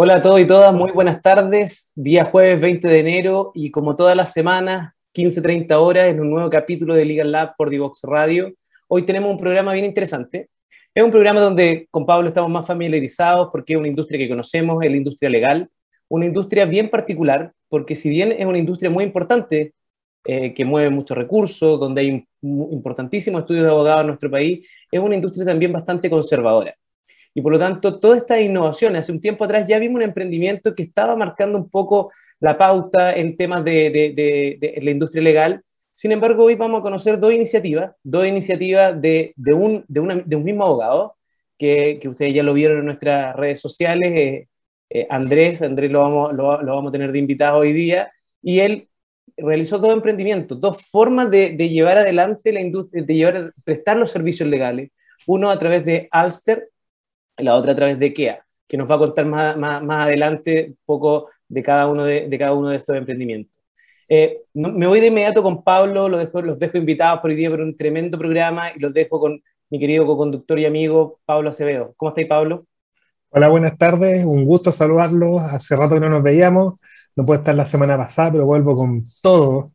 Hola a todos y todas, muy buenas tardes. Día jueves 20 de enero y como todas las semanas, 15-30 horas en un nuevo capítulo de Legal Lab por Divox Radio. Hoy tenemos un programa bien interesante. Es un programa donde con Pablo estamos más familiarizados porque es una industria que conocemos, es la industria legal, una industria bien particular porque si bien es una industria muy importante, eh, que mueve muchos recursos, donde hay importantísimos estudios de abogados en nuestro país, es una industria también bastante conservadora. Y por lo tanto, todas estas innovaciones, hace un tiempo atrás ya vimos un emprendimiento que estaba marcando un poco la pauta en temas de, la industria legal. Sin embargo, hoy vamos a conocer dos iniciativas, dos iniciativas de, un, un, mismo abogado, que, ustedes ya lo vieron en nuestras redes sociales. Eh, eh, Andrés, Andrés lo vamos, lo, vamos a tener de invitado hoy día, y él realizó dos emprendimientos, dos formas de, llevar adelante la industria, de llevar, prestar los servicios legales. Uno a través de Alster, la otra a través de KEA, que nos va a contar más, adelante un poco de cada uno de, de cada uno de estos emprendimientos. Eh, me voy de inmediato con Pablo, los dejo, los dejo invitados por hoy día por un tremendo programa y los dejo con mi querido co-conductor y amigo Pablo Acevedo. ¿Cómo estáis, Pablo? Hola, buenas tardes, un gusto saludarlos. Hace rato que no nos veíamos, no puedo estar la semana pasada, pero vuelvo con todo.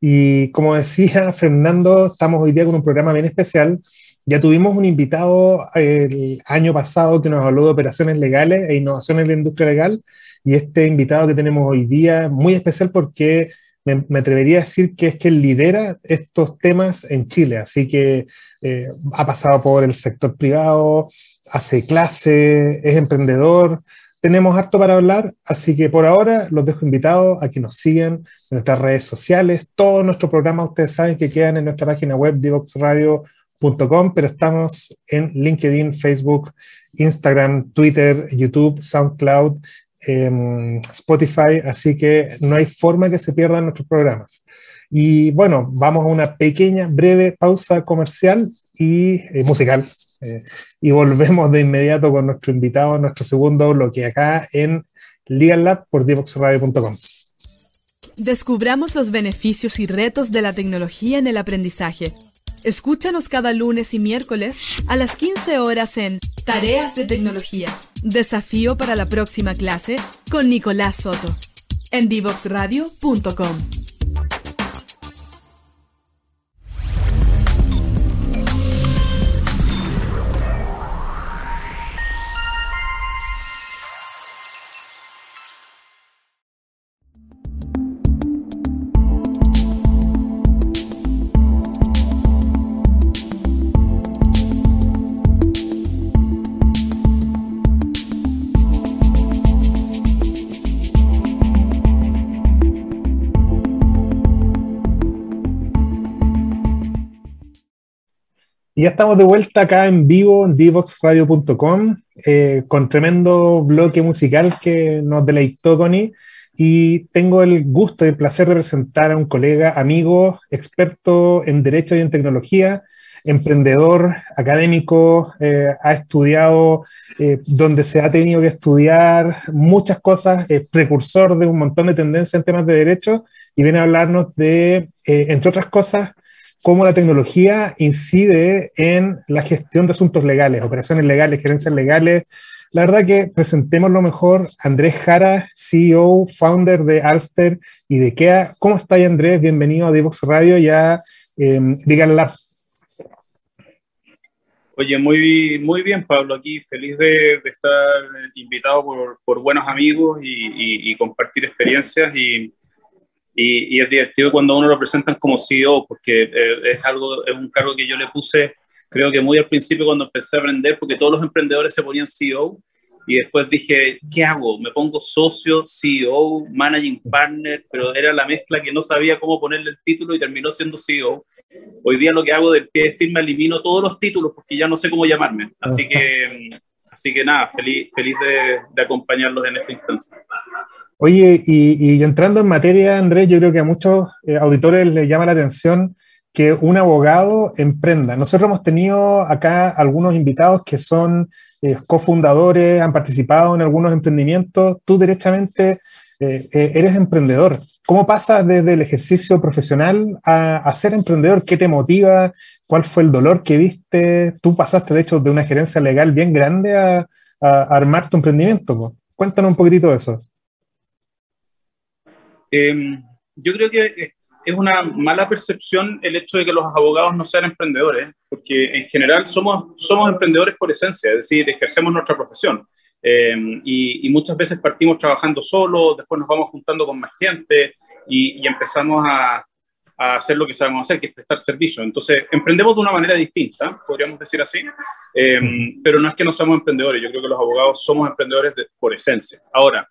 Y como decía Fernando, estamos hoy día con un programa bien especial. Ya tuvimos un invitado el año pasado que nos habló de operaciones legales e innovaciones en la industria legal. Y este invitado que tenemos hoy día muy especial porque me, atrevería a decir que es que lidera estos temas en Chile, así que eh, ha pasado por el sector privado, hace clase, es emprendedor, tenemos harto para hablar, así que por ahora los dejo invitados a que nos sigan en nuestras redes sociales, todos nuestros programas ustedes saben que quedan en nuestra página web divoxradio.com pero estamos en LinkedIn, Facebook, Instagram, Twitter, YouTube, SoundCloud, em, Spotify, así que no hay forma que se pierdan nuestros programas. Y bueno, vamos a una pequeña, breve pausa comercial y eh, musical. Eh, y volvemos de inmediato con nuestro invitado, nuestro segundo bloque acá en Legal Lab por divoxradio.com. Descubramos los beneficios y retos de la tecnología en el aprendizaje Escúchanos cada lunes y miércoles a las 15 horas en Tareas de Tecnología. Desafío para la próxima clase con Nicolás Soto en divoxradio.com. Y ya estamos de vuelta acá en vivo en divoxradio.com eh, con tremendo bloque musical que nos deleitó Connie. Y tengo el gusto y el placer de presentar a un colega, amigo, experto en Derecho y en Tecnología, emprendedor, académico, eh, ha estudiado eh, donde se ha tenido que estudiar muchas cosas, es precursor de un montón de tendencias en temas de derecho y viene a hablarnos de, entre otras cosas, cómo la tecnología incide en la gestión de asuntos legales, operaciones legales, gerencias legales. La verdad que presentemos lo mejor. Andrés Jara, CEO, founder de Alster y de KEA. ¿Cómo está Andrés? Bienvenido a Divox Radio y a eh, Lab. Oye, muy, muy bien, Pablo, aquí feliz de, estar invitado por, buenos amigos y, y compartir experiencias y, y, es divertido cuando uno lo presentan como CEO, porque eh, es algo, es un cargo que yo le puse, creo que muy al principio cuando empecé a aprender, porque todos los emprendedores se ponían CEO, y después dije, ¿qué hago? Me pongo socio, CEO, managing partner, pero era la mezcla que no sabía cómo ponerle el título y terminó siendo CEO. Hoy día lo que hago del pie de firma, elimino todos los títulos porque ya no sé cómo llamarme. Así que, así que nada, feliz, feliz de, de acompañarlos en esta instancia. Oye, y, entrando en materia, Andrés, yo creo que a muchos eh, auditores les llama la atención que un abogado emprenda. Nosotros hemos tenido acá algunos invitados que son eh, cofundadores, han participado en algunos emprendimientos. Tú, derechamente, eh, eh, eres emprendedor. ¿Cómo pasas desde el ejercicio profesional a, ser emprendedor? ¿Qué te motiva? ¿Cuál fue el dolor que viste? Tú pasaste, de hecho, de una gerencia legal bien grande a, armar tu emprendimiento. Cuéntanos un poquitito de eso. Em, yo creo que es una mala percepción el hecho de que los abogados no sean emprendedores, porque en general somos, somos emprendedores por esencia, es decir, ejercemos nuestra profesión. Eh, y, muchas veces partimos trabajando solo, después nos vamos juntando con más gente y, empezamos a, a, hacer lo que sabemos hacer, que es prestar servicio. Entonces, emprendemos de una manera distinta, podríamos decir así, eh, pero no es que no seamos emprendedores, yo creo que los abogados somos emprendedores por esencia. Ahora,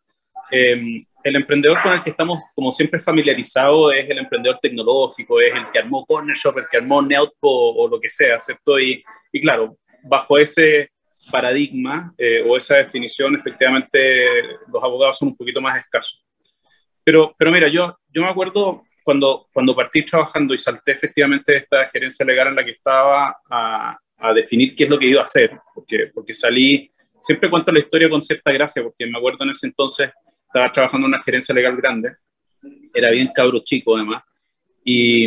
eh, el emprendedor con el que estamos, como siempre, familiarizados es el emprendedor tecnológico, es el que armó Corner Shop, el que armó Neutpo o lo que sea, ¿cierto? Y, y claro, bajo ese paradigma eh, o esa definición, efectivamente, los abogados son un poquito más escasos. Pero, pero mira, yo, yo me acuerdo cuando, cuando partí trabajando y salté efectivamente de esta gerencia legal en la que estaba a, a definir qué es lo que iba a hacer, porque, porque salí, siempre cuento la historia con cierta gracia, porque me acuerdo en ese entonces estaba trabajando en una gerencia legal grande, era bien cabro chico además, y,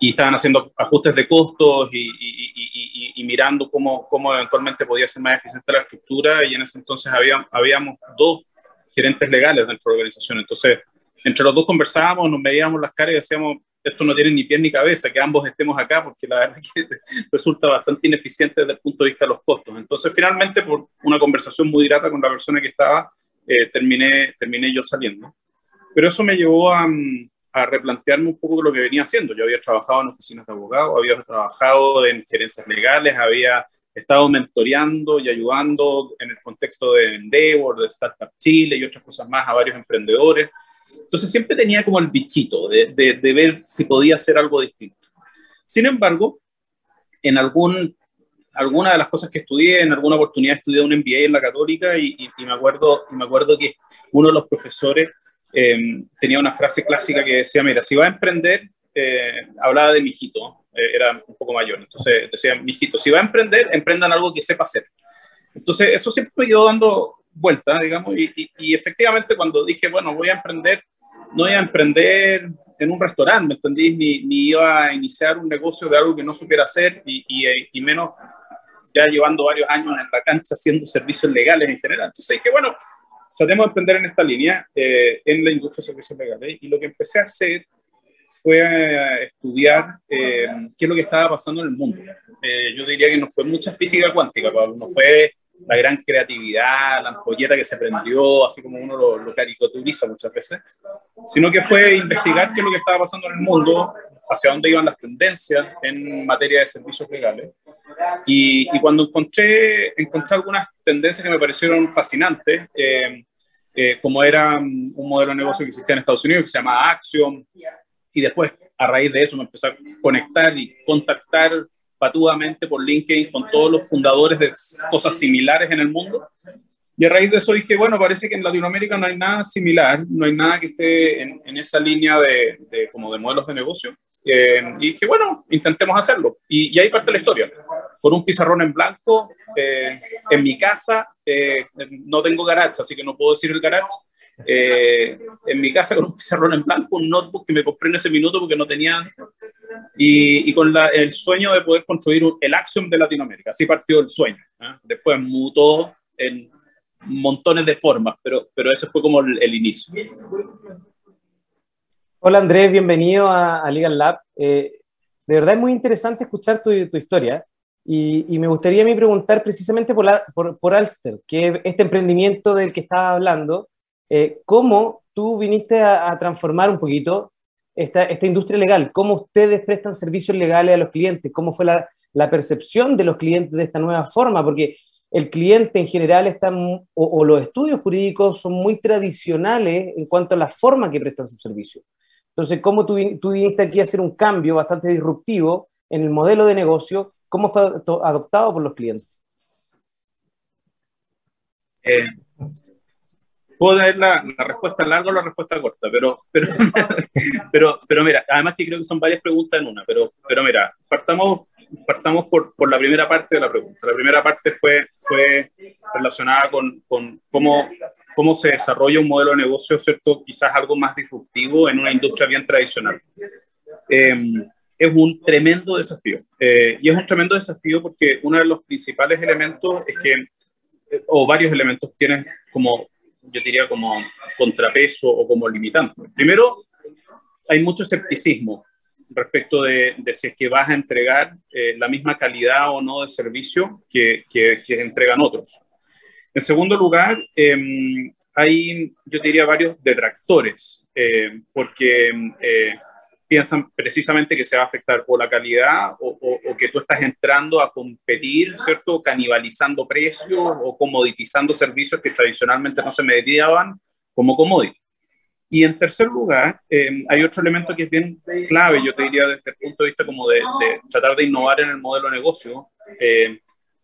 y estaban haciendo ajustes de costos y, y, y, mirando cómo, cómo eventualmente podía ser más eficiente la estructura, y en ese entonces había, habíamos dos gerentes legales dentro de la organización, entonces entre los dos conversábamos, nos veíamos las caras y decíamos, esto no tiene ni pie ni cabeza, que ambos estemos acá, porque la verdad es que resulta bastante ineficiente desde el punto de vista de los costos. Entonces, finalmente, por una conversación muy grata con la persona que estaba, eh, terminé, terminé yo saliendo. Pero eso me llevó a, a, replantearme un poco lo que venía haciendo. Yo había trabajado en oficinas de abogados, había trabajado en gerencias legales, había estado mentoreando y ayudando en el contexto de Endeavor, de Startup Chile y otras cosas más a varios emprendedores. Entonces siempre tenía como el bichito de, de, de ver si podía hacer algo distinto. Sin embargo, en algún alguna de las cosas que estudié, en alguna oportunidad estudié un MBA en la Católica y, me, acuerdo, y me acuerdo que uno de los profesores em, tenía una frase clásica que decía, mira, si va a emprender, eh, hablaba de mi hijito, eh, era un poco mayor, entonces decía, mi hijito, si va a emprender, emprendan algo que sepa hacer. Entonces eso siempre me quedó dando vuelta, digamos, y, y, efectivamente cuando dije, bueno, voy a emprender, no voy a emprender en un restaurante, ¿me entendí? Ni, ni, iba a iniciar un negocio de algo que no supiera hacer y, y menos ya llevando varios años en la cancha haciendo servicios legales en general. Entonces dije, bueno, tratemos de emprender en esta línea, eh, en la industria de servicios legales. Y lo que empecé a hacer fue a estudiar eh, qué es lo que estaba pasando en el mundo. Eh, yo diría que no fue mucha física cuántica, Pablo, no fue la gran creatividad, la ampolleta que se prendió, así como uno lo, lo caricaturiza muchas veces, sino que fue investigar qué es lo que estaba pasando en el mundo, hacia dónde iban las tendencias en materia de servicios legales. Y, cuando encontré, encontré algunas tendencias que me parecieron fascinantes, eh, eh, como era un modelo de negocio que existía en Estados Unidos, que se llama Action, y después a raíz de eso me empecé a conectar y contactar patudamente por LinkedIn con todos los fundadores de cosas similares en el mundo. Y a raíz de eso dije, bueno, parece que en Latinoamérica no hay nada similar, no hay nada que esté en, en esa línea de, de, como de modelos de negocio. Eh, y dije, bueno, intentemos hacerlo. Y, ahí parte la historia. Con un pizarrón en blanco, eh, en mi casa, eh, no tengo garage, así que no puedo decir el garage. en mi casa con un pizarrón en blanco, un notebook que me compré en ese minuto porque no tenía, y, y con la, el sueño de poder construir el Axiom de Latinoamérica. Así partió el sueño. Después mutó en montones de formas, pero, pero ese fue como el, el inicio. Hola Andrés, bienvenido a, Legal Lab. Eh, de verdad es muy interesante escuchar tu, historia y, me gustaría a mí preguntar precisamente por, por, Alster, que este emprendimiento del que estaba hablando, eh, ¿cómo tú viniste a, transformar un poquito esta, esta, industria legal? ¿Cómo ustedes prestan servicios legales a los clientes? ¿Cómo fue la, la percepción de los clientes de esta nueva forma? Porque el cliente en general está, o, o, los estudios jurídicos son muy tradicionales en cuanto a la forma que prestan sus servicios. Entonces, ¿cómo tú, tú viniste aquí a hacer un cambio bastante disruptivo en el modelo de negocio? ¿Cómo fue adoptado por los clientes? Eh, puedo dar la, respuesta larga o la respuesta corta, pero, pero, pero, pero mira, además que creo que son varias preguntas en una, pero, pero mira, partamos, partamos por, por la primera parte de la pregunta. La primera parte fue, fue relacionada con, con cómo cómo se desarrolla un modelo de negocio, ¿cierto? Quizás algo más disruptivo en una industria bien tradicional. Em, es un tremendo desafío. Eh, y es un tremendo desafío porque uno de los principales elementos es que, eh, o varios elementos tienen como, yo diría, como contrapeso o como limitante. Primero, hay mucho escepticismo respecto de, si es que vas a entregar eh, la misma calidad o no de servicio que, que, que entregan otros. En segundo lugar, em, hay, yo diría, varios detractores, eh, porque eh, piensan precisamente que se va a afectar o la calidad o, que tú estás entrando a competir, ¿cierto? Canibalizando precios o comoditizando servicios que tradicionalmente no se mediaban como commodity. Y en tercer lugar, em, hay otro elemento que es bien clave, yo te diría desde el punto de vista como de, tratar de innovar en el modelo de negocio, eh,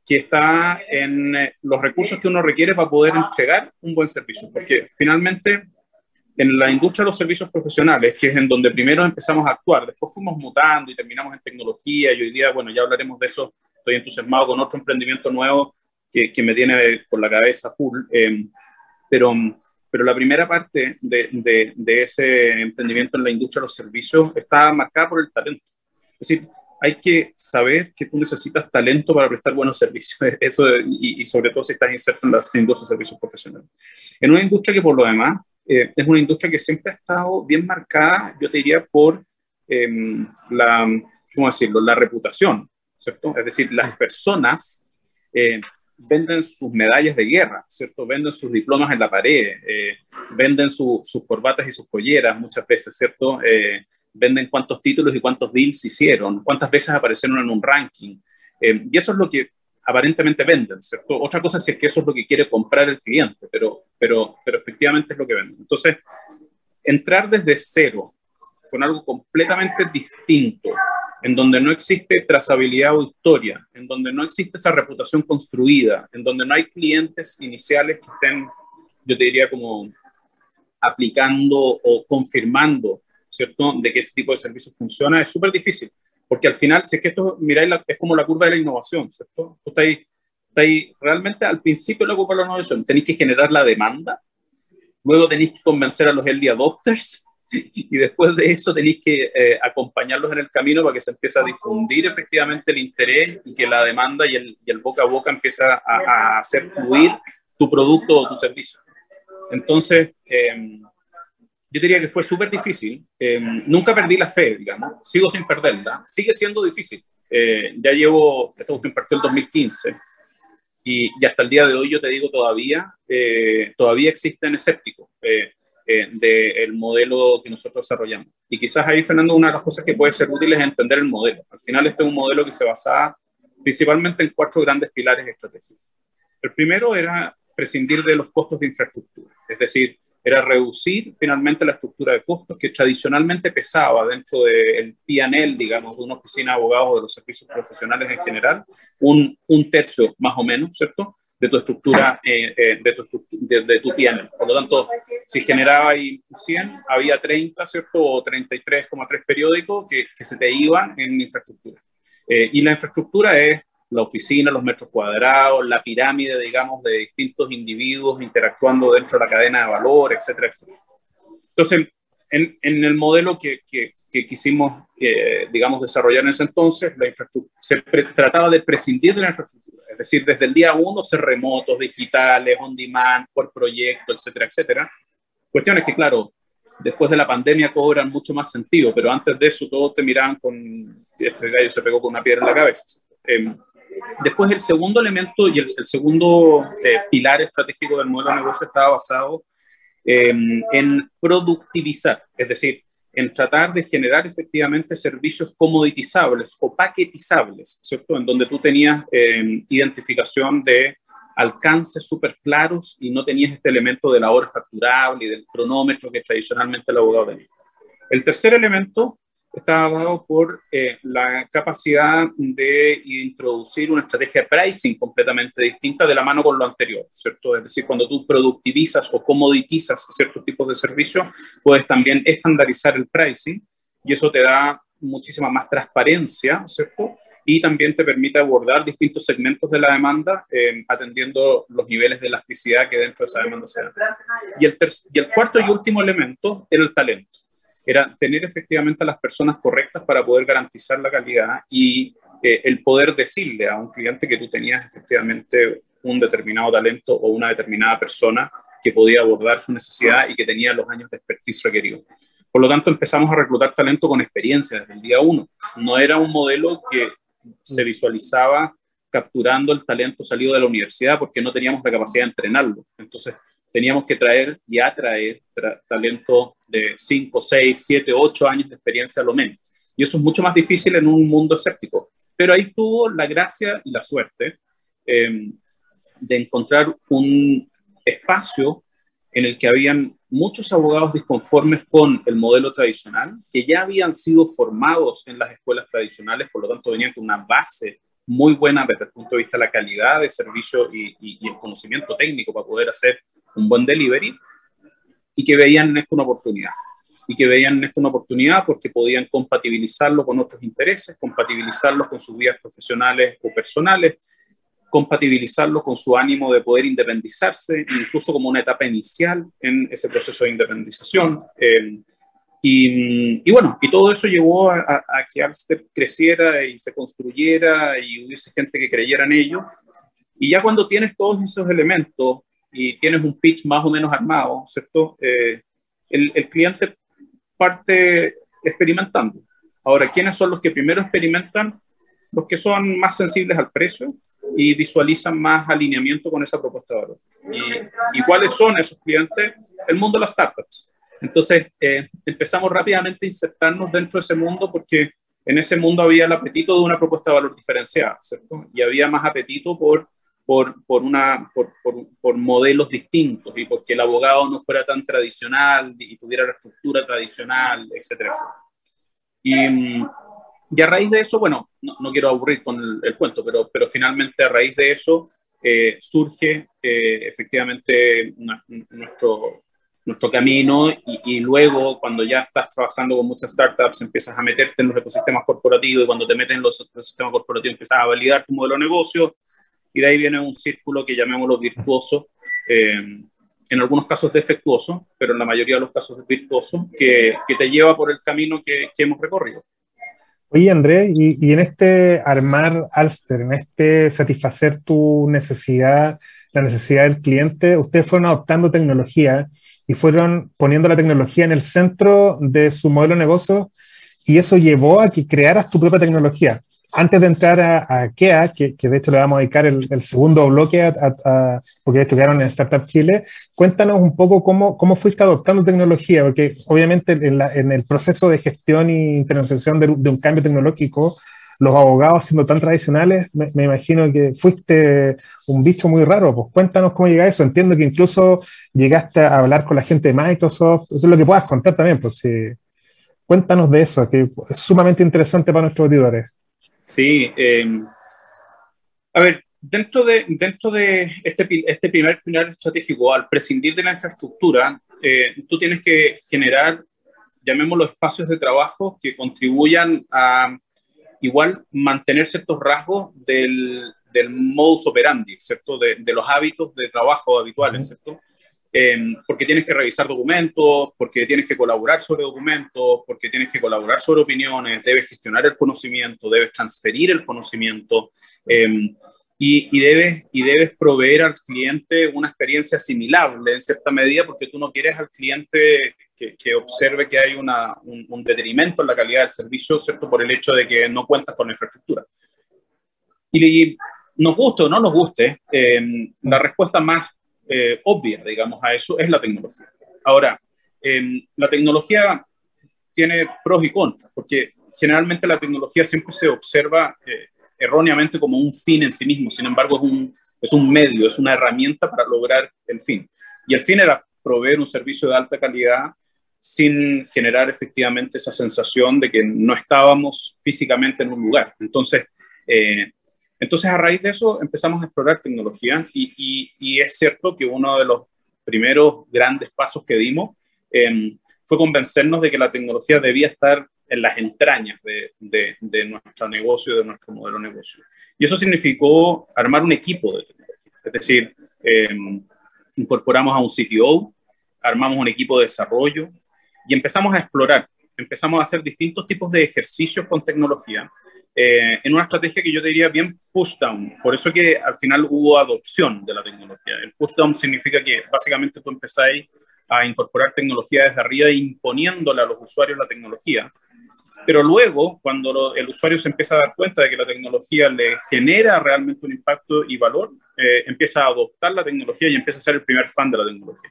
que está en eh, los recursos que uno requiere para poder entregar un buen servicio. Porque finalmente, en la industria de los servicios profesionales, que es en donde primero empezamos a actuar, después fuimos mutando y terminamos en tecnología, y hoy día, bueno, ya hablaremos de eso, estoy entusiasmado con otro emprendimiento nuevo que, que me tiene por la cabeza full, eh, pero, pero la primera parte de, de, de ese emprendimiento en la industria de los servicios está marcada por el talento. Es decir, hay que saber que tú necesitas talento para prestar buenos servicios, eso y, sobre todo si estás inserto en las industrias de servicios profesionales. En una industria que por lo demás eh, es una industria que siempre ha estado bien marcada, yo te diría, por em, la, ¿cómo decirlo?, la reputación, ¿cierto? Es decir, las personas eh, venden sus medallas de guerra, ¿cierto? Venden sus diplomas en la pared, eh, venden sus corbatas y sus colleras muchas veces, ¿cierto? venden cuántos títulos y cuántos deals hicieron, cuántas veces aparecieron en un ranking. Eh, y eso es lo que aparentemente venden, ¿cierto? Otra cosa es que eso es lo que quiere comprar el cliente, pero, pero, pero efectivamente es lo que venden. Entonces, entrar desde cero con algo completamente distinto, en donde no existe trazabilidad o historia, en donde no existe esa reputación construida, en donde no hay clientes iniciales que estén, yo te diría, como aplicando o confirmando ¿cierto? De que ese tipo de servicios funciona, es súper difícil, porque al final, si es que esto, miráis, es como la curva de la innovación, ¿cierto? Tú estáis, estáis realmente al principio de la curva de la innovación, tenéis que generar la demanda, luego tenéis que convencer a los early adopters, y después de eso tenéis que eh, acompañarlos en el camino para que se empiece a difundir efectivamente el interés y que la demanda y el, y el boca a boca empiece a, a, hacer fluir tu producto o tu servicio. Entonces, eh, yo diría que fue súper difícil. Eh, nunca perdí la fe, digamos, sigo sin perderla. Sigue siendo difícil. Eh, ya llevo, esto que impartió el 2015, y, y, hasta el día de hoy yo te digo todavía, eh, todavía existen escépticos del modelo que nosotros desarrollamos. Y quizás ahí, Fernando, una de las cosas que puede ser útil es entender el modelo. Al final este es un modelo que se basa principalmente en cuatro grandes pilares estratégicos. El primero era prescindir de los costos de infraestructura, es decir, era reducir finalmente la estructura de costos que tradicionalmente pesaba dentro del PNL, digamos, de una oficina de abogados de los servicios profesionales en general, un, un tercio más o menos, ¿cierto? de tu estructura, eh, eh, de, tu de, tu PNL. Por lo tanto, si generaba ahí 100, había 30, ¿cierto? O 33,3 periódicos que, que, se te iban en infraestructura. Eh, y la infraestructura es la oficina, los metros cuadrados, la pirámide, digamos, de distintos individuos interactuando dentro de la cadena de valor, etcétera, etcétera. Entonces, en, en el modelo que, que, que quisimos, eh, digamos, desarrollar en ese entonces, la infraestructura, se trataba de prescindir de la infraestructura, es decir, desde el día uno ser remotos, digitales, on demand, por proyecto, etcétera, etcétera. Cuestiones que, claro, después de la pandemia cobran mucho más sentido, pero antes de eso todos te miraban con, este gallo se pegó con una piedra en la cabeza. Eh, Después el segundo elemento y el, segundo eh, pilar estratégico del modelo de negocio estaba basado em, en productivizar, es decir, en tratar de generar efectivamente servicios comoditizables o paquetizables, ¿cierto? En donde tú tenías em, identificación de alcances súper claros y no tenías este elemento de la hora facturable y del cronómetro que tradicionalmente el abogado tenía. El tercer elemento está dado por eh, la capacidad de introducir una estrategia de pricing completamente distinta de la mano con lo anterior, ¿cierto? Es decir, cuando tú productivizas o comoditizas ciertos tipos de servicios, puedes también estandarizar el pricing y eso te da muchísima más transparencia, ¿cierto? y también te permite abordar distintos segmentos de la demanda eh, atendiendo los niveles de elasticidad que dentro de esa demanda se dan. Y el, y el cuarto y último elemento era el talento. Era tener efectivamente a las personas correctas para poder garantizar la calidad y eh, el poder decirle a un cliente que tú tenías efectivamente un determinado talento o una determinada persona que podía abordar su necesidad y que tenía los años de expertise requeridos. Por lo tanto, empezamos a reclutar talento con experiencia desde el día uno. No era un modelo que se visualizaba capturando el talento salido de la universidad porque no teníamos la capacidad de entrenarlo. Entonces, teníamos que traer y atraer talento de 5, 6, 7, 8 años de experiencia a lo menos. Y eso es mucho más difícil en un mundo escéptico. Pero ahí tuvo la gracia y la suerte eh, de encontrar un espacio en el que habían muchos abogados disconformes con el modelo tradicional, que ya habían sido formados en las escuelas tradicionales, por lo tanto venían con una base muy buena desde el punto de vista de la calidad de servicio y, el conocimiento técnico para poder hacer un buen delivery, y que veían en esto una oportunidad. Y que veían en esto una oportunidad porque podían compatibilizarlo con otros intereses, compatibilizarlo con sus vías profesionales o personales, compatibilizarlo con su ánimo de poder independizarse, incluso como una etapa inicial en ese proceso de independización. Eh, y, bueno, y todo eso llevó a, que Alster creciera y se construyera y hubiese gente que creyera en ello. Y ya cuando tienes todos esos elementos y tienes un pitch más o menos armado, ¿cierto? Eh, el, el cliente parte experimentando. Ahora, ¿quiénes son los que primero experimentan? Los que son más sensibles al precio, y visualizan más alineamiento con esa propuesta de valor. ¿Y, cuáles son esos clientes? El mundo de las startups. Entonces, eh, empezamos rápidamente a insertarnos dentro de ese mundo porque en ese mundo había el apetito de una propuesta de valor diferenciada, ¿cierto? Y había más apetito por, por, por una, por, por, modelos distintos y porque el abogado no fuera tan tradicional y tuviera la estructura tradicional, etcétera, etcétera. Y, y a raíz de eso, bueno, no, quiero aburrir con el, cuento, pero, pero finalmente a raíz de eso eh, surge eh, efectivamente nuestro, nuestro camino y, luego cuando ya estás trabajando con muchas startups empiezas a meterte en los ecosistemas corporativos y cuando te metes en los ecosistemas corporativos empiezas a validar tu modelo de negocio y de ahí viene un círculo que llamémoslo virtuoso, eh, en algunos casos defectuoso, pero en la mayoría de los casos virtuoso, que, que te lleva por el camino que, que hemos recorrido. Oye, Andrés, y, en este armar Alster, en este satisfacer tu necesidad, la necesidad del cliente, ustedes fueron adoptando tecnología y fueron poniendo la tecnología en el centro de su modelo de negocio y eso llevó a que crearas tu propia tecnología. Antes de entrar a, a KEA, que, de hecho le vamos a dedicar el, segundo bloque, a, porque estudiaron en Startup Chile, cuéntanos un poco cómo, cómo fuiste adoptando tecnología, porque obviamente en, el proceso de gestión e intervención de, un cambio tecnológico, los abogados siendo tan tradicionales, me, imagino que fuiste un bicho muy raro. Pues cuéntanos cómo llega eso. Entiendo que incluso llegaste a hablar con la gente de Microsoft. Eso es lo que puedas contar también. Pues, Cuéntanos de eso, que es sumamente interesante para nuestros auditores. Sí, em, a ver, dentro de, dentro de este, este primer pilar estratégico, al prescindir de la infraestructura, eh, tú tienes que generar, llamémoslo, espacios de trabajo que contribuyan a igual mantener ciertos rasgos del, del modus operandi, ¿cierto? De, de, los hábitos de trabajo habituales, ¿cierto? Em, porque tienes que revisar documentos, porque tienes que colaborar sobre documentos, porque tienes que colaborar sobre opiniones, debes gestionar el conocimiento, debes transferir el conocimiento em, y, y, debes, y debes proveer al cliente una experiencia asimilable en cierta medida porque tú no quieres al cliente que, que observe que hay una, un, detrimento en la calidad del servicio, ¿cierto? Por el hecho de que no cuentas con la infraestructura. Y, nos guste o no nos guste, em, la respuesta más eh, obvia, digamos, a eso es la tecnología. Ahora, em, la tecnología tiene pros y contras, porque generalmente la tecnología siempre se observa eh, erróneamente como un fin en sí mismo, sin embargo es un, es un medio, es una herramienta para lograr el fin. Y el fin era proveer un servicio de alta calidad sin generar efectivamente esa sensación de que no estábamos físicamente en un lugar. Entonces, eh, entonces, a raíz de eso empezamos a explorar tecnología y, es cierto que uno de los primeros grandes pasos que dimos em, fue convencernos de que la tecnología debía estar en las entrañas de, de, nuestro negocio, de nuestro modelo de negocio. Y eso significó armar un equipo de tecnología. Es decir, em, incorporamos a un CTO, armamos un equipo de desarrollo y empezamos a explorar, empezamos a hacer distintos tipos de ejercicios con tecnología eh, en una estrategia que yo diría bien push down. Por eso que al final hubo adopción de la tecnología. El push down significa que básicamente tú empezáis a incorporar tecnología desde arriba imponiéndole a los usuarios la tecnología. Pero luego, cuando el usuario se empieza a dar cuenta de que la tecnología le genera realmente un impacto y valor, eh, empieza a adoptar la tecnología y empieza a ser el primer fan de la tecnología.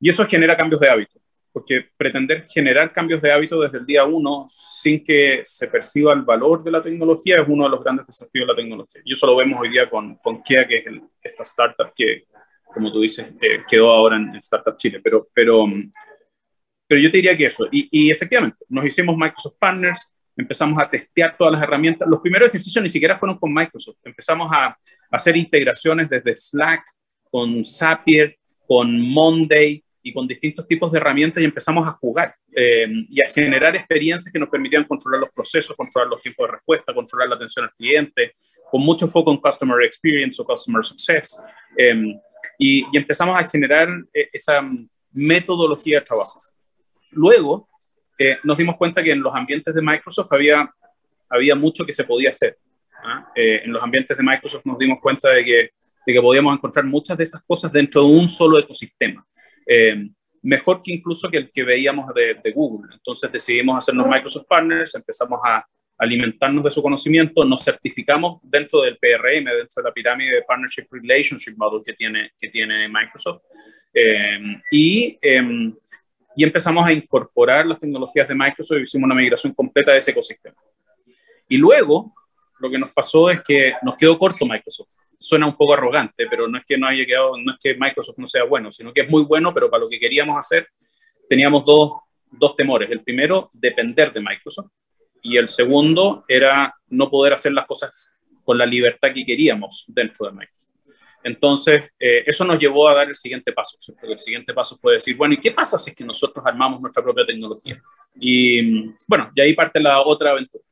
Y eso genera cambios de hábito, porque pretender generar cambios de hábito desde el día uno sin que se perciba el valor de la tecnología es uno de los grandes desafíos de la tecnología. Y eso lo vemos hoy día con, con Kia, que es esta startup que, como tú dices, eh, quedó ahora en, Startup Chile. Pero, pero, pero yo te diría que eso. Y, y, efectivamente, nos hicimos Microsoft Partners, empezamos a testear todas las herramientas. Los primeros ejercicios ni siquiera fueron con Microsoft. Empezamos a, a hacer integraciones desde Slack, con Zapier, con Monday y con distintos tipos de herramientas y empezamos a jugar eh, y a generar experiencias que nos permitían controlar los procesos, controlar los tiempos de respuesta, controlar la atención al cliente, con mucho foco en Customer Experience o Customer Success. Eh, y, empezamos a generar eh, esa metodología de trabajo. Luego eh, nos dimos cuenta que en los ambientes de Microsoft había, había mucho que se podía hacer. ¿ah? Eh, en los ambientes de Microsoft nos dimos cuenta de que, de que podíamos encontrar muchas de esas cosas dentro de un solo ecosistema. Mejor que incluso que el que veíamos de, de Google. Entonces decidimos hacernos Microsoft Partners, empezamos a, alimentarnos de su conocimiento, nos certificamos dentro del PRM, dentro de la pirámide de Partnership Relationship Model que tiene, que tiene Microsoft, eh, y, em, y empezamos a incorporar las tecnologías de Microsoft y hicimos una migración completa de ese ecosistema. Y luego, lo que nos pasó es que nos quedó corto Microsoft. Suena un poco arrogante, pero no es que no haya quedado, no es que Microsoft no sea bueno, sino que es muy bueno, pero para lo que queríamos hacer teníamos dos, dos temores. El primero, depender de Microsoft y el segundo era no poder hacer las cosas con la libertad que queríamos dentro de Microsoft. Entonces, eh, eso nos llevó a dar el siguiente paso. El siguiente paso fue decir, bueno, ¿y qué pasa si es que nosotros armamos nuestra propia tecnología? Y bueno, y ahí parte la otra aventura.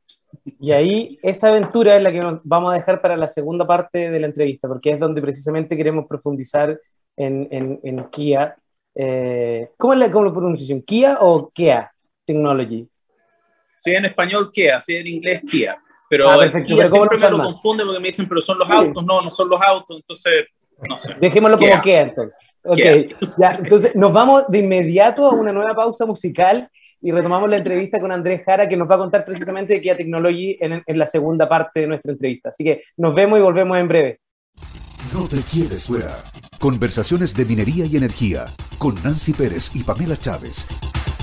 Y ahí esa aventura es la que nos vamos a dejar para la segunda parte de la entrevista, porque es donde precisamente queremos profundizar en, en, en Kia. Eh, ¿cómo, es la, ¿Cómo la pronunciación? ¿Kia o Kia Technology? Sí, en español Kia, sí, en inglés Kia. Pero ah, Kia siempre me lo confunde porque me dicen, pero son los autos, no, no son los autos, entonces, no sé. Dejémoslo como Kia entonces. Ok, Ya, entonces nos vamos de inmediato a una nueva pausa musical y retomamos la entrevista con Andrés Jara, que nos va a contar precisamente de Kia Technology en, en la segunda parte de nuestra entrevista. Así que nos vemos y volvemos en breve. No te quedes fuera. Conversaciones de minería y energía con Nancy Pérez y Pamela Chávez.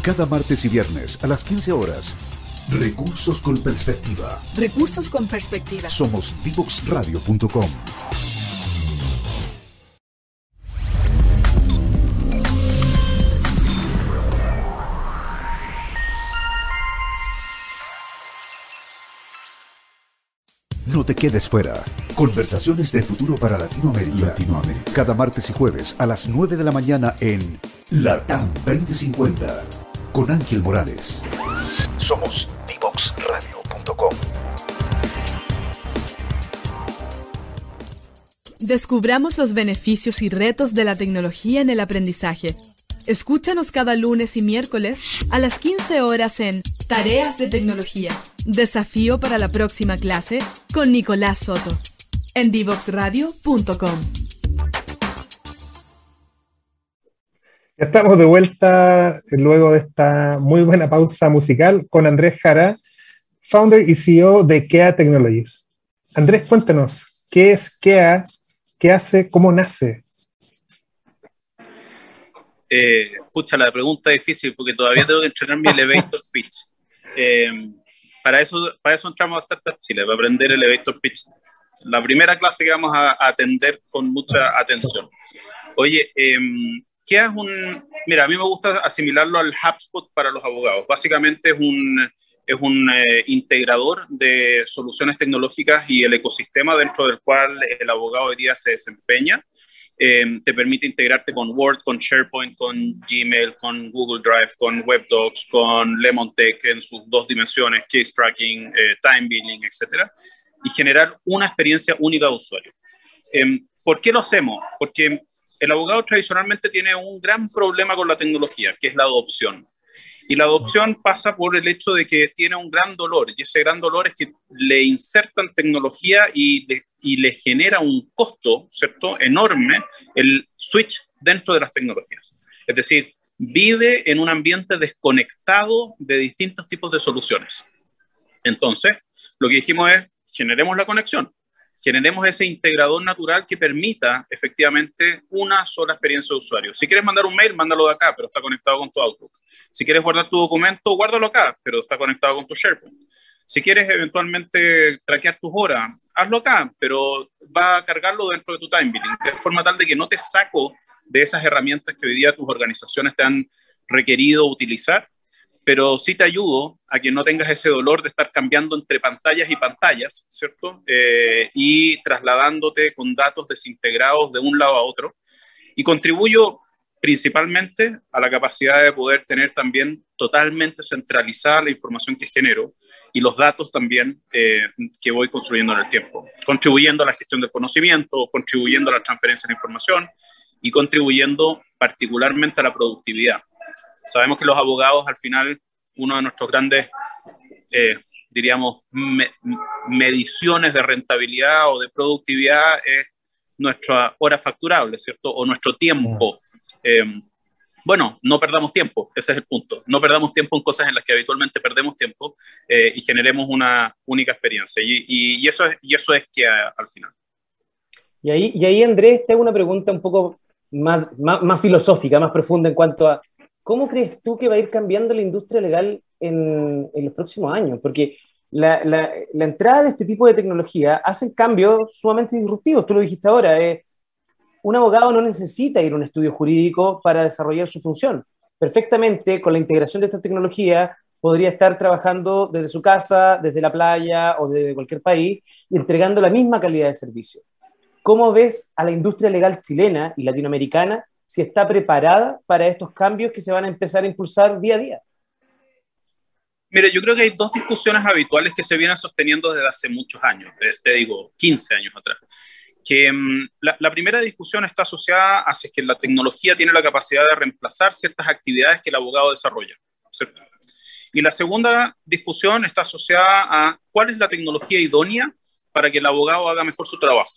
Cada martes y viernes a las 15 horas Recursos con perspectiva. Recursos con perspectiva. Somos divoxradio.com. quedes fuera. Conversaciones de futuro para Latinoamérica. Latinoamérica. Cada martes y jueves a las 9 de la mañana en LATAM 2050 con Ángel Morales. Somos divoxradio.com. Descubramos los beneficios y retos de la tecnología en el aprendizaje. Escúchanos cada lunes y miércoles a las 15 horas en Tareas de Tecnología. Desafío para la próxima clase con Nicolás Soto. En divoxradio.com. Estamos de vuelta luego de esta muy buena pausa musical con Andrés Jara, founder y CEO de KEA Technologies. Andrés, cuéntanos, ¿qué es KEA? ¿Qué hace? ¿Cómo nace? Eh, pucha, la pregunta es difícil porque todavía tengo que entrenar mi elevator pitch. Eh, para, eso, para eso entramos a Startup Chile, para aprender elevator pitch. La primera clase que vamos a, atender con mucha atención. Oye, eh, ¿Qué es un...? Mira, a mí me gusta asimilarlo al HubSpot para los abogados. Básicamente es un, es un eh, integrador de soluciones tecnológicas y el ecosistema dentro del cual el abogado hoy día se desempeña. Eh, te permite integrarte con Word, con SharePoint, con Gmail, con Google Drive, con WebDocs, con LemonTech en sus dos dimensiones, case tracking, eh, time billing, etcétera, y generar una experiencia única de usuario. Em, ¿Por qué lo hacemos? Porque el abogado tradicionalmente tiene un gran problema con la tecnología, que es la adopción. Y la adopción pasa por el hecho de que tiene un gran dolor, y ese gran dolor es que le insertan tecnología y le, y le genera un costo, ¿cierto?, enorme el switch dentro de las tecnologías. Es decir, vive en un ambiente desconectado de distintos tipos de soluciones. Entonces, lo que dijimos es, generemos la conexión, generemos ese integrador natural que permita efectivamente una sola experiencia de usuario. Si quieres mandar un mail, mándalo de acá, pero está conectado con tu Outlook. Si quieres guardar tu documento, guárdalo acá, pero está conectado con tu SharePoint. Si quieres eventualmente traquear tus horas, hazlo acá, pero va a cargarlo dentro de tu time billing, de forma tal de que no te saco de esas herramientas que hoy día tus organizaciones te han requerido utilizar pero sí te ayudo a que no tengas ese dolor de estar cambiando entre pantallas y pantallas, ¿cierto? Eh, y trasladándote con datos desintegrados de un lado a otro. Y contribuyo principalmente a la capacidad de poder tener también totalmente centralizada la información que genero y los datos también eh, que voy construyendo en el tiempo, contribuyendo a la gestión del conocimiento, contribuyendo a la transferencia de información y contribuyendo particularmente a la productividad Sabemos que los abogados, al final, uno de nuestros grandes, eh, diríamos, mediciones de rentabilidad o de productividad es nuestra hora facturable, ¿cierto? O nuestro tiempo. Em, bueno, no perdamos tiempo, ese es el punto. No perdamos tiempo en cosas en las que habitualmente perdemos tiempo eh, y generemos una única experiencia. Y, eso, es, y eso es que al final. Y ahí, y ahí, Andrés, te hago una pregunta un poco más, más filosófica, más profunda en cuanto a ¿Cómo crees tú que va a ir cambiando la industria legal en, los próximos años? Porque la, entrada de este tipo de tecnología hace cambios sumamente disruptivos. Tú lo dijiste ahora. Eh, un abogado no necesita ir a un estudio jurídico para desarrollar su función. Perfectamente, con la integración de esta tecnología, podría estar trabajando desde su casa, desde la playa o desde cualquier país, entregando la misma calidad de servicio. ¿Cómo ves a la industria legal chilena y latinoamericana si está preparada para estos cambios que se van a empezar a impulsar día a día. Mire, yo creo que hay dos discusiones habituales que se vienen sosteniendo desde hace muchos años, desde, digo, 15 años atrás. Que mm, la, primera discusión está asociada a si es que la tecnología tiene la capacidad de reemplazar ciertas actividades que el abogado desarrolla. Y la segunda discusión está asociada a cuál es la tecnología idónea para que el abogado haga mejor su trabajo.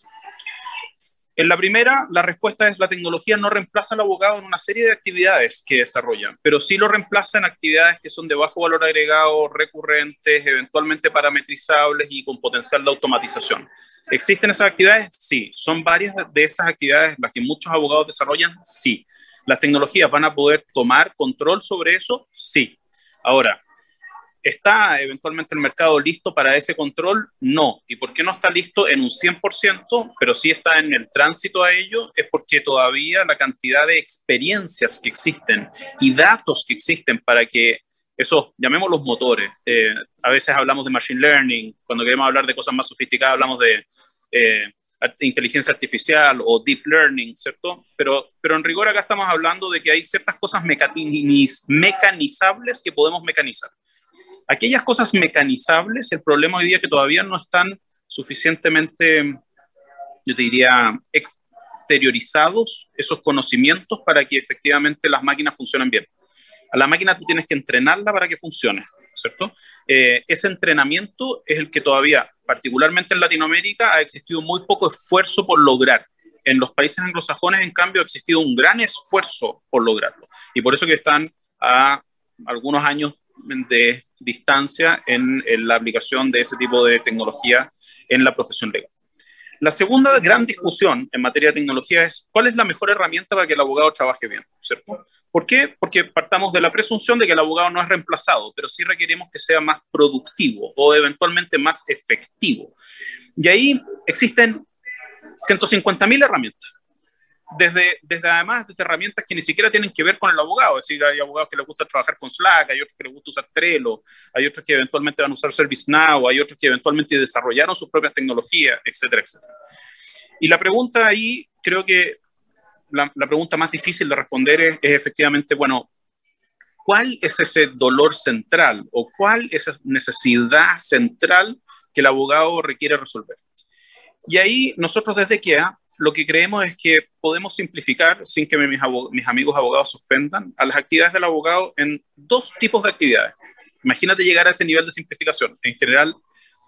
En la primera, la respuesta es la tecnología no reemplaza al abogado en una serie de actividades que desarrollan, pero sí lo reemplaza en actividades que son de bajo valor agregado, recurrentes, eventualmente parametrizables y con potencial de automatización. ¿Existen esas actividades? Sí. ¿Son varias de esas actividades las que muchos abogados desarrollan? Sí. ¿Las tecnologías van a poder tomar control sobre eso? Sí. Ahora, ¿Está eventualmente el mercado listo para ese control? No. ¿Y por qué no está listo en un 100%, pero sí está en el tránsito a ello? Es porque todavía la cantidad de experiencias que existen y datos que existen para que esos, llamémoslos motores, eh, a veces hablamos de machine learning, cuando queremos hablar de cosas más sofisticadas hablamos de eh, inteligencia artificial o deep learning, ¿cierto? Pero, pero en rigor acá estamos hablando de que hay ciertas cosas mecanizables que podemos mecanizar. Aquellas cosas mecanizables, el problema hoy día es que todavía no están suficientemente, yo te diría, exteriorizados esos conocimientos para que efectivamente las máquinas funcionen bien. A la máquina tú tienes que entrenarla para que funcione, ¿cierto? Eh, ese entrenamiento es el que todavía, particularmente en Latinoamérica, ha existido muy poco esfuerzo por lograr. En los países anglosajones, en cambio, ha existido un gran esfuerzo por lograrlo. Y por eso que están a algunos años de distancia en, la aplicación de ese tipo de tecnología en la profesión legal. La segunda gran discusión en materia de tecnología es cuál es la mejor herramienta para que el abogado trabaje bien. ¿Por qué? Porque partamos de la presunción de que el abogado no es reemplazado, pero sí requerimos que sea más productivo o eventualmente más efectivo. Y ahí existen 150.000 herramientas desde, desde además desde herramientas que ni siquiera tienen que ver con el abogado, es decir, hay abogados que les gusta trabajar con Slack, hay otros que les gusta usar Trello, hay otros que eventualmente van a usar ServiceNow, hay otros que eventualmente desarrollaron sus propias tecnologías, etcétera, etcétera. Y la pregunta ahí creo que la, pregunta más difícil de responder es, es, efectivamente, bueno, ¿cuál es ese dolor central o cuál es esa necesidad central que el abogado requiere resolver? Y ahí nosotros desde KEA lo que creemos es que podemos simplificar, sin que mis, amigos abogados se ofendan, a las actividades del abogado en dos tipos de actividades. Imagínate llegar a ese nivel de simplificación. En general,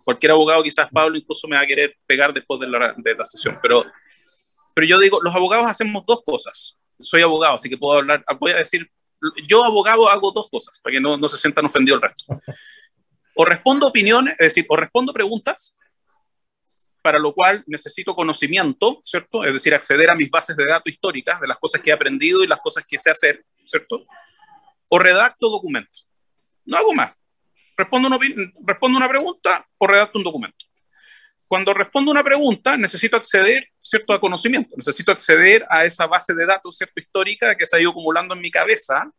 cualquier abogado, quizás Pablo incluso me va a querer pegar después de la, de la sesión, pero, pero yo digo, los abogados hacemos dos cosas. Soy abogado, así que puedo hablar, voy a decir, yo abogado hago dos cosas, para que no, no se sientan ofendidos el resto. O respondo opiniones, es decir, o respondo preguntas, para lo cual necesito conocimiento, ¿cierto? Es decir, acceder a mis bases de datos históricas de las cosas que he aprendido y las cosas que sé hacer, ¿cierto? O redacto documentos. No hago más. Respondo una, una pregunta o redacto un documento. Cuando respondo una pregunta, necesito acceder, ¿cierto?, a conocimiento. Necesito acceder a esa base de datos, ¿cierto?, histórica que se ha ido acumulando en mi cabeza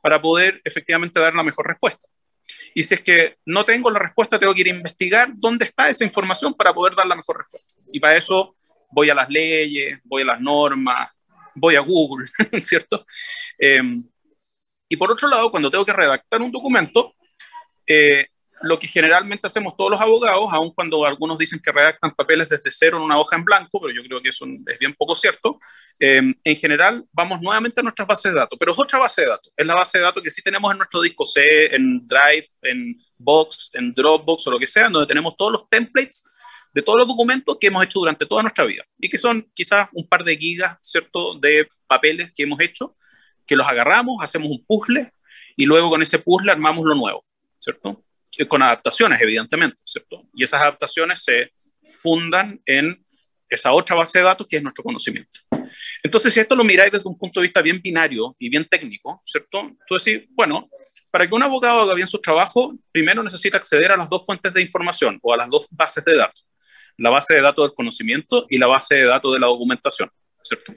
para poder efectivamente dar la mejor respuesta. Y si es que no tengo la respuesta, tengo que ir a investigar dónde está esa información para poder dar la mejor respuesta. Y para eso voy a las leyes, voy a las normas, voy a Google, ¿cierto? Em, y por otro lado, cuando tengo que redactar un documento, eh, lo que generalmente hacemos todos los abogados, aun cuando algunos dicen que redactan papeles desde cero en una hoja en blanco, pero yo creo que eso es bien poco cierto, em, en general vamos nuevamente a nuestras bases de datos, pero es otra base de datos, es la base de datos que sí tenemos en nuestro disco C, en Drive, en Box, en Dropbox o lo que sea, donde tenemos todos los templates de todos los documentos que hemos hecho durante toda nuestra vida y que son quizás un par de gigas, ¿cierto?, de papeles que hemos hecho, que los agarramos, hacemos un puzzle y luego con ese puzzle armamos lo nuevo, ¿cierto? Con adaptaciones, evidentemente, ¿cierto? Y esas adaptaciones se fundan en esa otra base de datos que es nuestro conocimiento. Entonces, si esto lo miráis desde un punto de vista bien binario y bien técnico, ¿cierto? Tú decís, bueno, para que un abogado haga bien su trabajo, primero necesita acceder a las dos fuentes de información o a las dos bases de datos. La base de datos del conocimiento y la base de datos de la documentación, ¿cierto?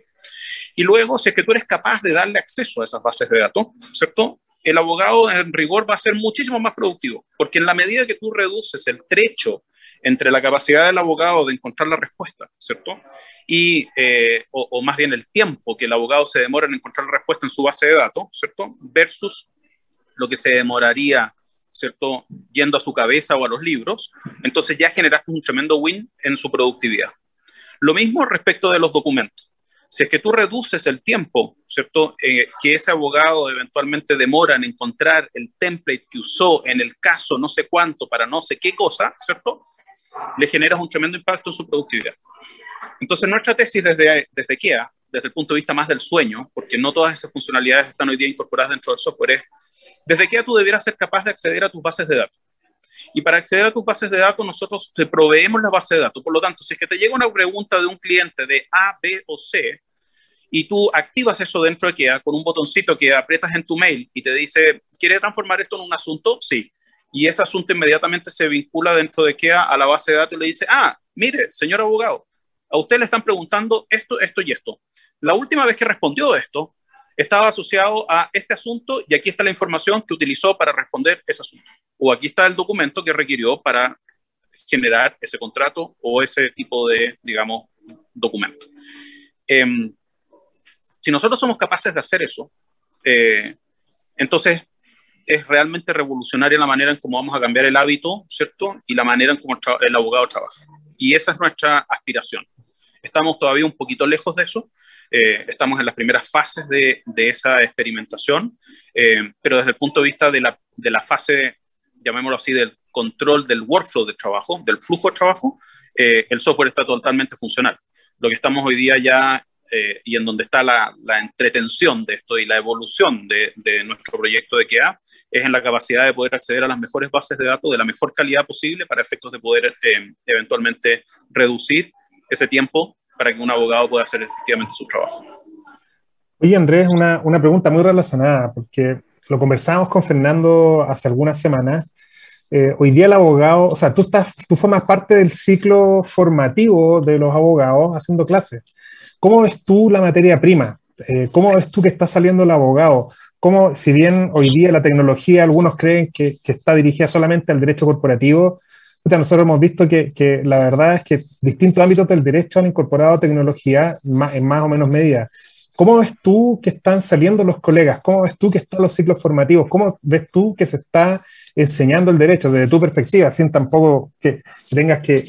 Y luego, si es que tú eres capaz de darle acceso a esas bases de datos, ¿cierto? El abogado en rigor va a ser muchísimo más productivo, porque en la medida que tú reduces el trecho entre la capacidad del abogado de encontrar la respuesta, ¿cierto? Y, eh, o, más bien el tiempo que el abogado se demora en encontrar la respuesta en su base de datos, ¿cierto? Versus lo que se demoraría, ¿cierto? Yendo a su cabeza o a los libros, entonces ya generaste un tremendo win en su productividad. Lo mismo respecto de los documentos. Si es que tú reduces el tiempo, ¿cierto? Eh, que ese abogado eventualmente demora en encontrar el template que usó en el caso no sé cuánto para no sé qué cosa, ¿cierto? Le generas un tremendo impacto en su productividad. Entonces, nuestra tesis desde, desde KEA, desde el punto de vista más del sueño, porque no todas esas funcionalidades están hoy día incorporadas dentro del software, es, desde KEA tú debieras ser capaz de acceder a tus bases de datos. Y para acceder a tus bases de datos, nosotros te proveemos la base de datos. Por lo tanto, si es que te llega una pregunta de un cliente de A, B o C, y tú activas eso dentro de KEA con un botoncito que aprietas en tu mail y te dice, ¿quiere transformar esto en un asunto? Sí. Y ese asunto inmediatamente se vincula dentro de KEA a la base de datos y le dice, ah, mire, señor abogado, a usted le están preguntando esto, esto y esto. La última vez que respondió esto estaba asociado a este asunto y aquí está la información que utilizó para responder ese asunto o aquí está el documento que requirió para generar ese contrato o ese tipo de, digamos, documento. Em, si nosotros somos capaces de hacer eso, eh, entonces es realmente revolucionaria la manera en cómo vamos a cambiar el hábito, ¿cierto? Y la manera en cómo el abogado trabaja. Y esa es nuestra aspiración. Estamos todavía un poquito lejos de eso. Eh, estamos en las primeras fases de, de esa experimentación, eh, pero desde el punto de vista de la, de la fase llamémoslo así, del control del workflow de trabajo, del flujo de trabajo, eh, el software está totalmente funcional. Lo que estamos hoy día ya eh, y en donde está la, entretención de esto y la evolución de, nuestro proyecto de KEA es en la capacidad de poder acceder a las mejores bases de datos de la mejor calidad posible para efectos de poder eh, eventualmente reducir ese tiempo para que un abogado pueda hacer efectivamente su trabajo. Oye, Andrés, una, una pregunta muy relacionada, porque lo conversábamos con Fernando hace algunas semanas. Eh, hoy día el abogado, o sea, tú, estás, tú formas parte del ciclo formativo de los abogados haciendo clases. ¿Cómo ves tú la materia prima? Eh, ¿Cómo ves tú que está saliendo el abogado? ¿Cómo, si bien hoy día la tecnología, algunos creen que, que está dirigida solamente al derecho corporativo, nosotros hemos visto que, la verdad es que distintos ámbitos del derecho han incorporado tecnología en más o menos medida ¿cómo ves tú que están saliendo los colegas? ¿Cómo ves tú que están los ciclos formativos? ¿Cómo ves tú que se está enseñando el derecho desde tu perspectiva, sin tampoco que tengas que,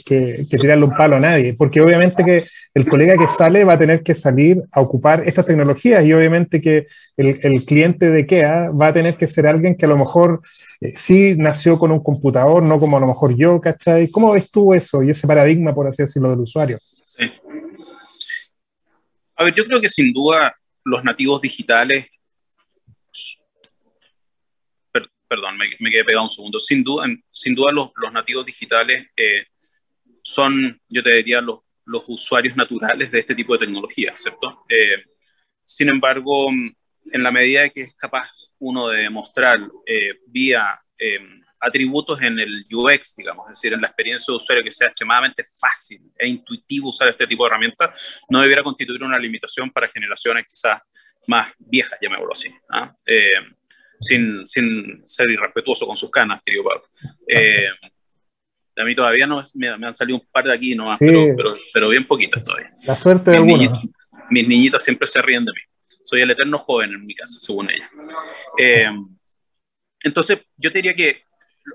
tirarle un palo a nadie? Porque obviamente que el colega que sale va a tener que salir a ocupar estas tecnologías y obviamente que el, cliente de KEA va a tener que ser alguien que a lo mejor eh, sí nació con un computador, no como a lo mejor yo, ¿cachai? ¿Cómo ves tú eso y ese paradigma, por así decirlo, del usuario? A ver, yo creo que sin duda los nativos digitales, perdón, me, quedé pegado un segundo, sin duda, sin duda los, nativos digitales eh, son, yo te diría, los, los, usuarios naturales de este tipo de tecnología, ¿cierto? Eh, sin embargo, en la medida que es capaz uno de demostrar eh, vía atributos en el UX, digamos, es decir, en la experiencia de usuario que sea extremadamente fácil e intuitivo usar este tipo de herramientas, no debiera constituir una limitación para generaciones quizás más viejas, llamémoslo así, ¿ah? eh, sin, sin, ser irrespetuoso con sus canas, querido Pablo. Eh, a mí todavía no me, han salido un par de aquí, no, pero, pero, bien poquitas todavía. La suerte de mis, mis niñitas siempre se ríen de mí. Soy el eterno joven en mi casa, según ella. Eh, entonces, yo te diría que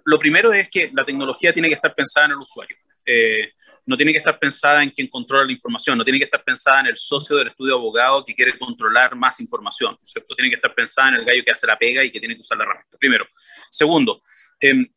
lo primero es que la tecnología tiene que estar pensada en el usuario. Eh, no tiene que estar pensada en quien controla la información, no tiene que estar pensada en el socio del estudio abogado que quiere controlar más información, ¿cierto? Tiene que estar pensada en el gallo que hace la pega y que tiene que usar la herramienta. Primero. Segundo, eh,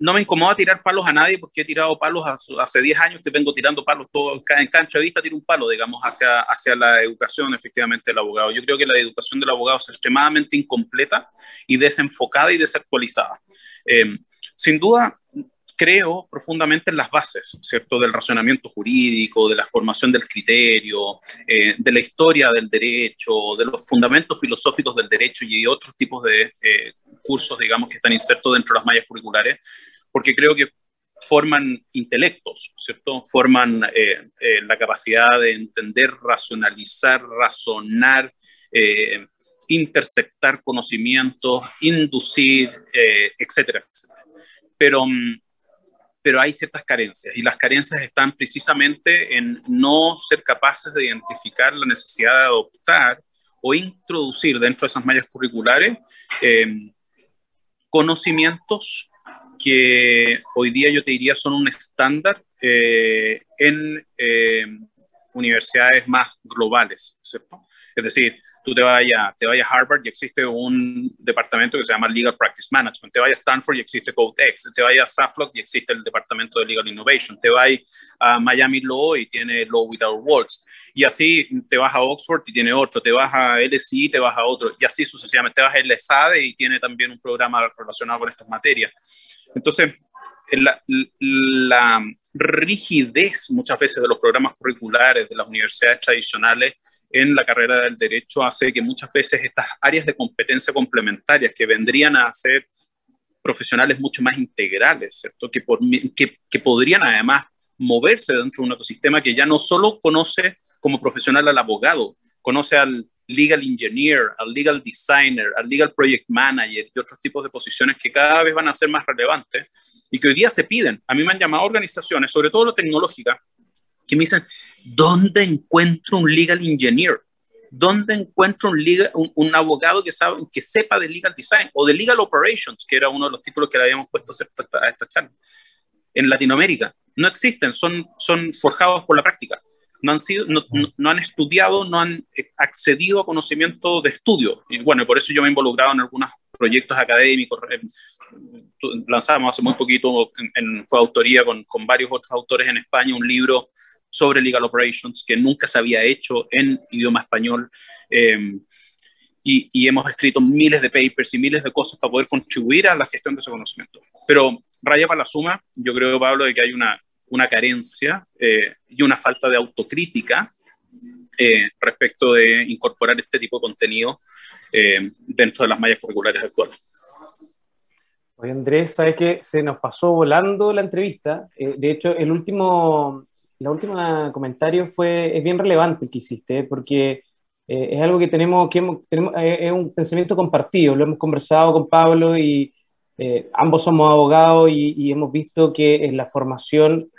no me incomoda tirar palos a nadie porque he tirado palos hace 10 años que vengo tirando palos todo en cancha de vista tiro un palo digamos hacia, hacia la educación efectivamente del abogado yo creo que la educación del abogado es extremadamente incompleta y desenfocada y desactualizada eh, sin duda creo profundamente en las bases, ¿cierto? Del razonamiento jurídico, de la formación del criterio, eh, de la historia del derecho, de los fundamentos filosóficos del derecho y otros tipos de eh, cursos, digamos, que están insertos dentro de las mallas curriculares, porque creo que forman intelectos, ¿cierto? Forman eh, la capacidad de entender, racionalizar, razonar, intersectar conocimientos, inducir, etcétera, etcétera. Pero mm, pero hay ciertas carencias y las carencias están precisamente en no ser capaces de identificar la necesidad de adoptar o introducir dentro de esas mallas curriculares em, conocimientos que hoy día yo te diría son un estándar eh, en em, universidades más globales, ¿cierto? Es decir, tú te vayas, te vayas a Harvard y existe un departamento que se llama Legal Practice Management, te vayas a Stanford y existe Codex, te vayas a Suffolk y existe el departamento de Legal Innovation, te vas a Miami Law y tiene Law Without Walls, y así te vas a Oxford y tiene otro, te vas a LSI y te vas a otro, y así sucesivamente, te vas a LSADE y tiene también un programa relacionado con estas materias. Entonces, la, la rigidez muchas veces de los programas curriculares de las universidades tradicionales en la carrera del derecho hace que muchas veces estas áreas de competencia complementarias que vendrían a ser profesionales mucho más integrales, ¿cierto? Que, por, que, que podrían además moverse dentro de un ecosistema que ya no solo conoce como profesional al abogado, conoce al legal engineer, al legal designer, al legal project manager y otros tipos de posiciones que cada vez van a ser más relevantes y que hoy día se piden. A mí me han llamado organizaciones, sobre todo lo tecnológica, que me dicen, ¿dónde encuentro un legal engineer? ¿Dónde encuentro un, un, abogado que, sabe, que sepa de legal design o de legal operations, que era uno de los títulos que le habíamos puesto a esta, charla? En Latinoamérica no existen, son, son forjados por la práctica. No han, sido, no, no, han estudiado, no han accedido a conocimiento de estudio. Y bueno, por eso yo me he involucrado en algunos proyectos académicos. Eh, lanzamos hace muy poquito, en, en fue autoría con, con varios otros autores en España, un libro sobre legal operations que nunca se había hecho en idioma español. Em, y, hemos escrito miles de papers y miles de cosas para poder contribuir a la gestión de ese conocimiento. Pero raya para la suma, yo creo, Pablo, de que hay una, una carencia eh, y una falta de autocrítica eh, respecto de incorporar este tipo de contenido eh, dentro de las mallas curriculares actuales. Oye, Andrés, ¿sabes que se nos pasó volando la entrevista? de hecho, el último, la última comentario fue, es bien relevante el que hiciste, porque eh, es algo que tenemos, que tenemos, eh, es un pensamiento compartido, lo hemos conversado con Pablo y eh, ambos somos abogados y, hemos visto que en la formación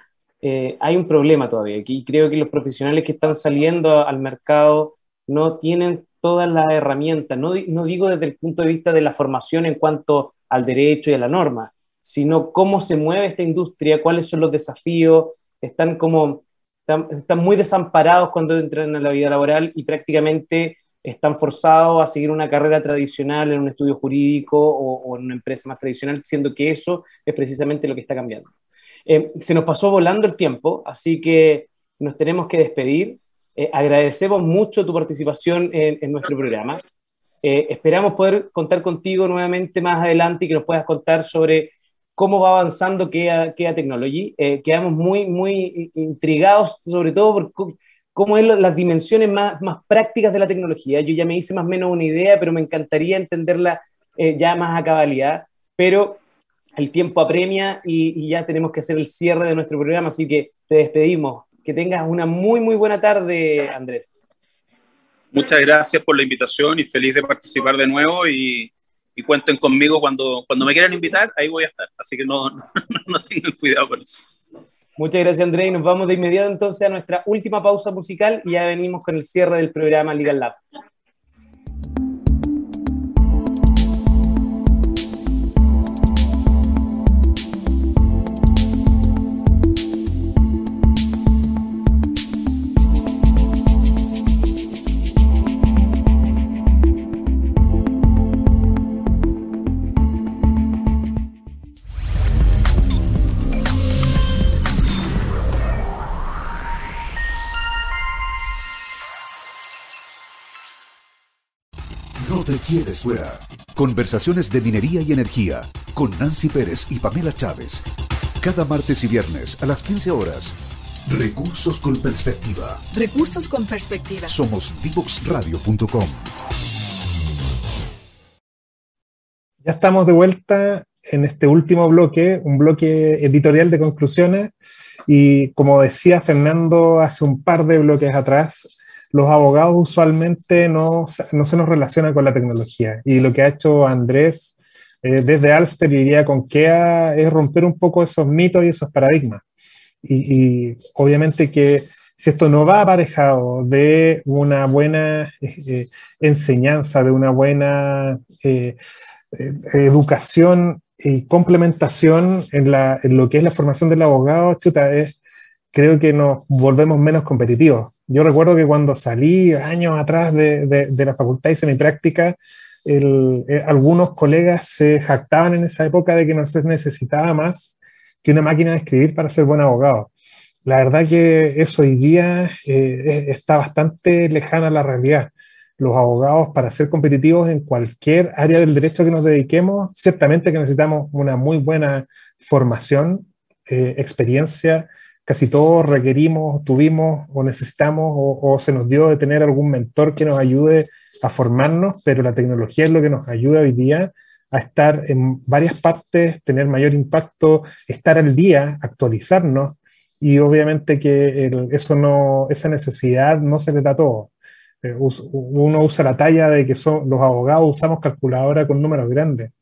hay un problema todavía, y creo que los profesionales que están saliendo al mercado no tienen todas las herramientas, no, no digo desde el punto de vista de la formación en cuanto al derecho y a la norma, sino cómo se mueve esta industria, cuáles son los desafíos, están como, están, muy desamparados cuando entran en la vida laboral y prácticamente están forzados a seguir una carrera tradicional en un estudio jurídico o, en una empresa más tradicional, siendo que eso es precisamente lo que está cambiando. Eh, se nos pasó volando el tiempo, así que nos tenemos que despedir. Eh, agradecemos mucho tu participación en, nuestro programa. Eh, esperamos poder contar contigo nuevamente más adelante y que nos puedas contar sobre cómo va avanzando Kea, Kea Technology. Eh, quedamos muy, muy intrigados, sobre todo por cómo es las dimensiones más, más prácticas de la tecnología. Yo ya me hice más o menos una idea, pero me encantaría entenderla ya más a cabalidad. Pero el tiempo apremia y, y ya tenemos que hacer el cierre de nuestro programa, así que te despedimos. Que tengas una muy, muy buena tarde, Andrés. Muchas gracias por la invitación y feliz de participar de nuevo y, y cuenten conmigo cuando, cuando me quieran invitar, ahí voy a estar. Así que no, no, no tengan cuidado con eso. Muchas gracias, André. Y nos vamos de inmediato entonces a nuestra última pausa musical y ya venimos con el cierre del programa Legal Lab. Quieres fuera. Conversaciones de minería y energía con Nancy Pérez y Pamela Chávez. Cada martes y viernes a las 15 horas. Recursos con perspectiva. Recursos con perspectiva. Somos divoxradio.com. Ya estamos de vuelta en este último bloque, un bloque editorial de conclusiones. Y como decía Fernando hace un par de bloques atrás, los abogados usualmente no, no, se nos relacionan con la tecnología. Y lo que ha hecho Andrés eh, desde Alster, diría con KEA, es romper un poco esos mitos y esos paradigmas. Y, obviamente que si esto no va aparejado de una buena eh, enseñanza, de una buena eh, educación y complementación en, en, lo que es la formación del abogado, chuta, es, creo que nos volvemos menos competitivos. Yo recuerdo que cuando salí años atrás de, de, la facultad hice mi práctica, el, eh, algunos colegas se jactaban en esa época de que no se necesitaba más que una máquina de escribir para ser buen abogado. La verdad que eso hoy día eh, está bastante lejana a la realidad. Los abogados, para ser competitivos en cualquier área del derecho que nos dediquemos, ciertamente que necesitamos una muy buena formación, eh, experiencia casi todos requerimos, tuvimos o necesitamos o, se nos dio de tener algún mentor que nos ayude a formarnos, pero la tecnología es lo que nos ayuda hoy día a estar en varias partes, tener mayor impacto, estar al día, actualizarnos y obviamente que eso no, esa necesidad no se le da a todo. Eh, uno usa la talla de que son, los abogados usamos calculadora con números grandes.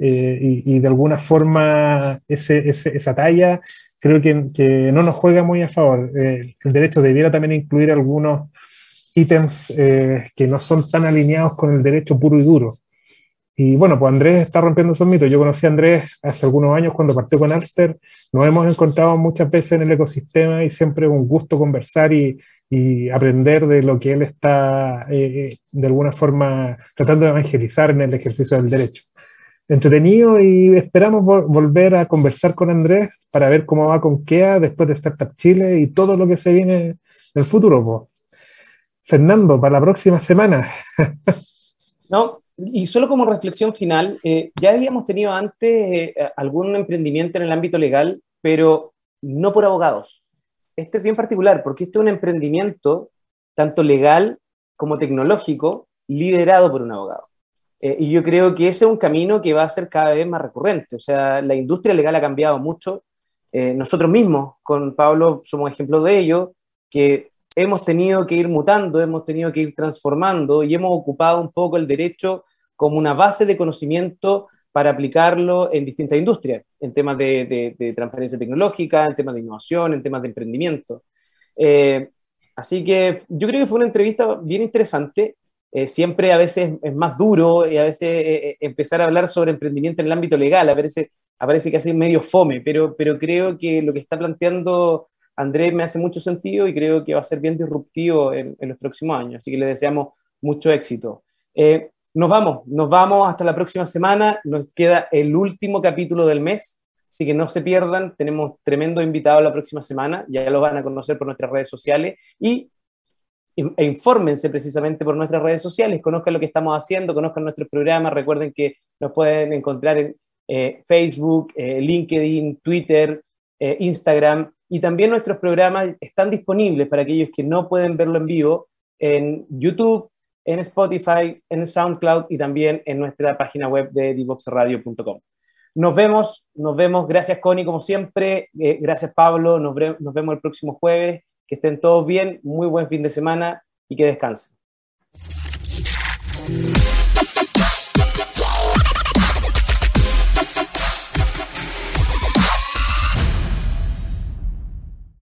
Eh, y, de alguna forma esa talla creo que, que, no nos juega muy a favor. Eh, el derecho debiera también incluir algunos ítems eh, que no son tan alineados con el derecho puro y duro. Y bueno, pues Andrés está rompiendo esos mitos. Yo conocí a Andrés hace algunos años cuando partió con Alster. Nos hemos encontrado muchas veces en el ecosistema y siempre es un gusto conversar y, y aprender de lo que él está eh, de alguna forma tratando de evangelizar en el ejercicio del derecho entretenido y esperamos volver a conversar con Andrés para ver cómo va con KEA después de Startup Chile y todo lo que se viene en el futuro. Fernando, para la próxima semana. no, y solo como reflexión final, eh, ya habíamos tenido antes eh, algún emprendimiento en el ámbito legal, pero no por abogados. Este es bien particular porque este es un emprendimiento tanto legal como tecnológico liderado por un abogado. Eh, y yo creo que ese es un camino que va a ser cada vez más recurrente. O sea, la industria legal ha cambiado mucho. Eh, nosotros mismos, con Pablo, somos ejemplos de ello, que hemos tenido que ir mutando, hemos tenido que ir transformando y hemos ocupado un poco el derecho como una base de conocimiento para aplicarlo en distintas industrias, en temas de, transferencia tecnológica, en temas de innovación, en temas de emprendimiento. Eh, Así que yo creo que fue una entrevista bien interesante. Eh, siempre a veces es más duro y a veces eh, empezar a hablar sobre emprendimiento en el ámbito legal, aparece que hace medio fome, pero, pero creo que lo que está planteando Andrés me hace mucho sentido y creo que va a ser bien disruptivo en, los próximos años. Así que le deseamos mucho éxito. nos vamos, nos vamos hasta la próxima semana. Nos queda el último capítulo del mes Así que no se pierdan, tenemos tremendo invitado la próxima semana, ya lo van a conocer por nuestras redes sociales y e infórmense precisamente por nuestras redes sociales, conozcan lo que estamos haciendo, conozcan nuestros programas, recuerden que nos pueden encontrar en eh, Facebook, eh, LinkedIn, Twitter, eh, Instagram y también nuestros programas están disponibles para aquellos que no pueden verlo en vivo en YouTube, en Spotify, en SoundCloud y también en nuestra página web de divoxradio.com. Nos vemos, nos vemos. Gracias, Connie, como siempre. Gracias, Pablo. Nos, nos vemos el próximo jueves. Que estén todos bien. Muy buen fin de semana y que descansen.